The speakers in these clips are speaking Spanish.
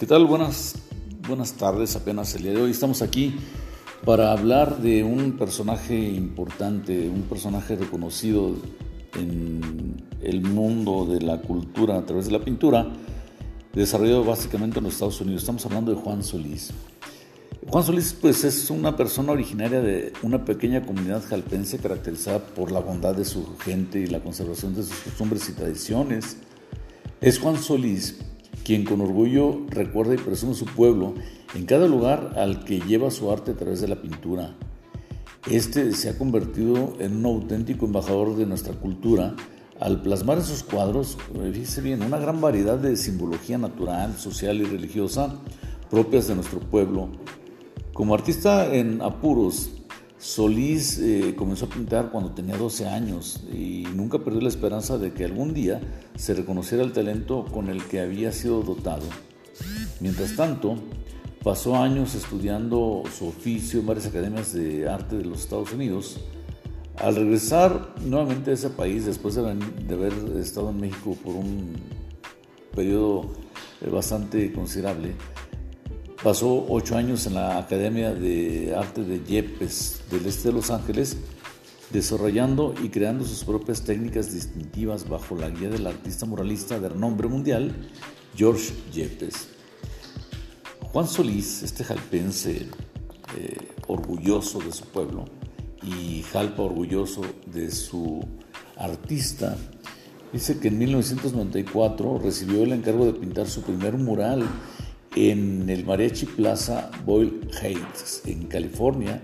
¿Qué tal? Buenas, buenas tardes, apenas el día de hoy. Estamos aquí para hablar de un personaje importante, un personaje reconocido en el mundo de la cultura a través de la pintura, desarrollado básicamente en los Estados Unidos. Estamos hablando de Juan Solís. Juan Solís pues es una persona originaria de una pequeña comunidad jalpense caracterizada por la bondad de su gente y la conservación de sus costumbres y tradiciones. Es Juan Solís quien con orgullo recuerda y presume su pueblo en cada lugar al que lleva su arte a través de la pintura. Este se ha convertido en un auténtico embajador de nuestra cultura al plasmar en sus cuadros, fíjese bien, una gran variedad de simbología natural, social y religiosa propias de nuestro pueblo. Como artista en apuros, Solís eh, comenzó a pintar cuando tenía 12 años y nunca perdió la esperanza de que algún día se reconociera el talento con el que había sido dotado. Mientras tanto, pasó años estudiando su oficio en varias academias de arte de los Estados Unidos. Al regresar nuevamente a ese país, después de haber estado en México por un periodo eh, bastante considerable, Pasó ocho años en la Academia de Arte de Yepes del este de Los Ángeles, desarrollando y creando sus propias técnicas distintivas bajo la guía del artista muralista de renombre mundial, George Yepes. Juan Solís, este jalpense eh, orgulloso de su pueblo y jalpa orgulloso de su artista, dice que en 1994 recibió el encargo de pintar su primer mural en el Mariachi Plaza Boyle Heights, en California,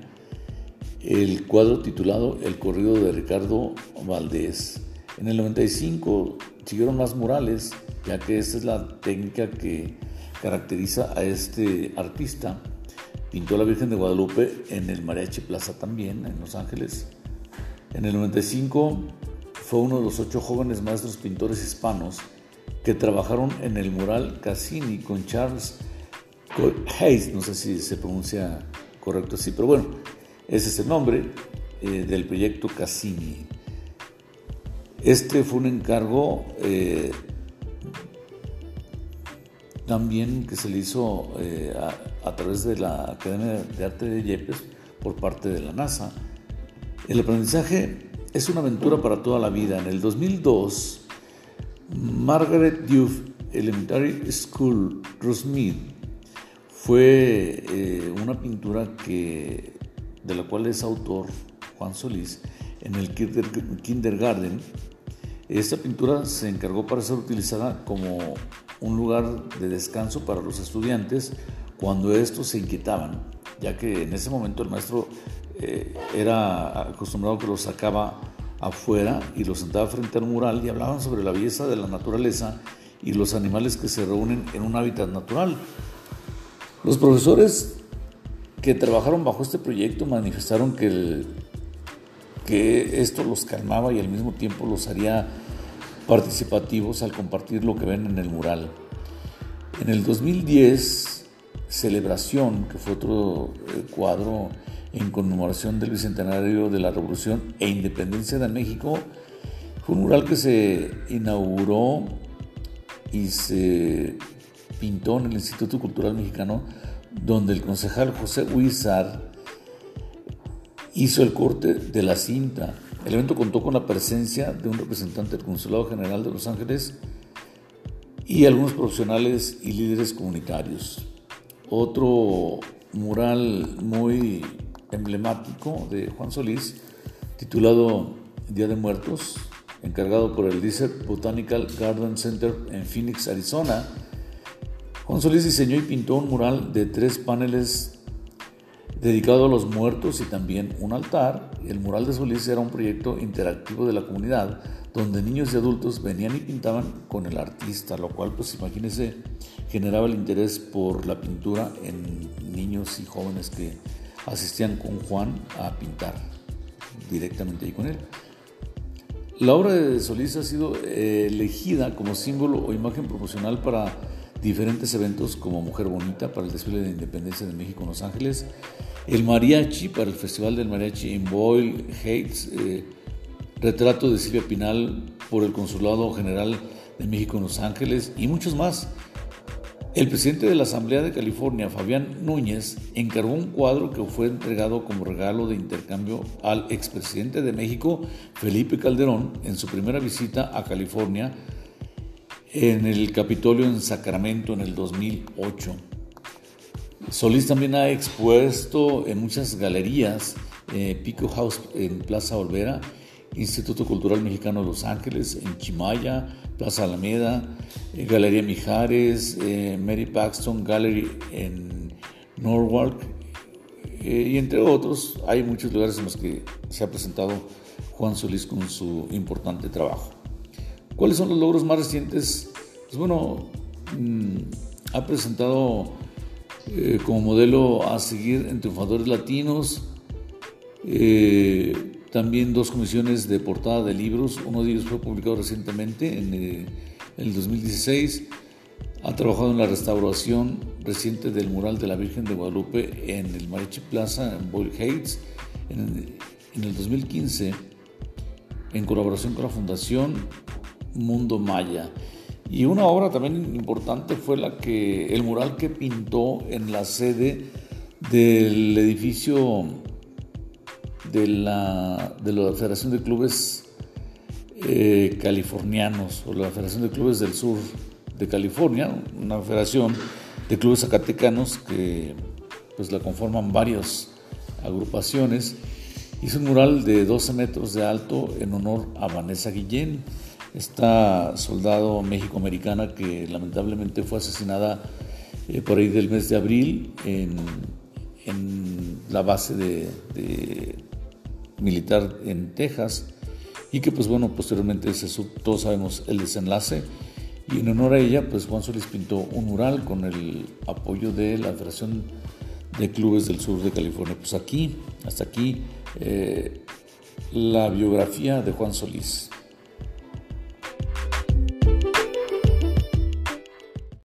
el cuadro titulado El corrido de Ricardo Valdés. En el 95 siguieron más murales, ya que esta es la técnica que caracteriza a este artista. Pintó la Virgen de Guadalupe en el Mariachi Plaza también, en Los Ángeles. En el 95 fue uno de los ocho jóvenes maestros pintores hispanos que trabajaron en el mural Cassini con Charles Hayes, no sé si se pronuncia correcto así, pero bueno, ese es el nombre eh, del proyecto Cassini. Este fue un encargo eh, también que se le hizo eh, a, a, través de la Academia de Arte de Yepes por parte de la NASA. El aprendizaje es una aventura para toda la vida. En el 2002, Margaret Duff Elementary School, Rosemead, fue eh, una pintura que, de la cual es autor Juan Solís en el kindergarten. Esta pintura se encargó para ser utilizada como un lugar de descanso para los estudiantes cuando estos se inquietaban, ya que en ese momento el maestro eh, era acostumbrado que los sacaba afuera y los sentaba frente al mural y hablaban sobre la belleza de la naturaleza y los animales que se reúnen en un hábitat natural. Los profesores que trabajaron bajo este proyecto manifestaron que, que esto los calmaba y al mismo tiempo los haría participativos al compartir lo que ven en el mural. En el 2010, Celebración, que fue otro eh, cuadro en conmemoración del Bicentenario de la Revolución e Independencia de México. Fue un mural que se inauguró y se pintó en el Instituto Cultural Mexicano, donde el concejal José Huizar hizo el corte de la cinta. El evento contó con la presencia de un representante del Consulado General de Los Ángeles y algunos profesionales y líderes comunitarios. Otro mural muy emblemático de Juan Solís, titulado Día de Muertos, encargado por el Desert Botanical Garden Center en Phoenix, Arizona. Juan Solís diseñó y pintó un mural de tres paneles dedicado a los muertos y también un altar. El mural de Solís era un proyecto interactivo de la comunidad donde niños y adultos venían y pintaban con el artista, lo cual pues imagínense generaba el interés por la pintura en niños y jóvenes que asistían con Juan a pintar directamente ahí con él. La obra de Solís ha sido eh, elegida como símbolo o imagen promocional para diferentes eventos como Mujer Bonita para el desfile de independencia de México en Los Ángeles, el Mariachi para el Festival del Mariachi en Boyle Heights, eh, retrato de Silvia Pinal por el Consulado General de México en Los Ángeles y muchos más. El presidente de la Asamblea de California, Fabián Núñez, encargó un cuadro que fue entregado como regalo de intercambio al expresidente de México, Felipe Calderón, en su primera visita a California en el Capitolio en Sacramento en el 2008. Solís también ha expuesto en muchas galerías, eh, Pico House en Plaza Olvera, Instituto Cultural Mexicano de Los Ángeles, en Chimaya, Plaza Alameda, eh, Galería Mijares, eh, Mary Paxton Gallery en Norwalk, y entre otros, hay muchos lugares en los que se ha presentado Juan Solís con su importante trabajo. ¿Cuáles son los logros más recientes? Pues bueno, mm, ha presentado eh, como modelo a seguir en triunfadores latinos, eh, también dos comisiones de portada de libros, uno de ellos fue publicado recientemente en, eh, el 2016, ha trabajado en la restauración reciente del mural de la Virgen de Guadalupe en el Mariachi Plaza en Boyle Heights en, en el 2015 en colaboración con la Fundación Mundo Maya. Y una obra también importante fue la que, el mural que pintó en la sede del edificio de la, de la Federación de Clubes eh, Californianos o la Federación de Clubes del Sur de California, una federación de clubes zacatecanos que pues la conforman varias agrupaciones. Hizo un mural de 12 metros de alto en honor a Vanessa Guillén esta soldado méxico-americana que lamentablemente fue asesinada eh, por ahí del mes de abril en, la base de, militar en Texas y que pues bueno posteriormente todos sabemos el desenlace. Y en honor a ella pues Juan Solís pintó un mural con el apoyo de la Federación de Clubes del Sur de California. Pues aquí hasta aquí eh, la biografía de Juan Solís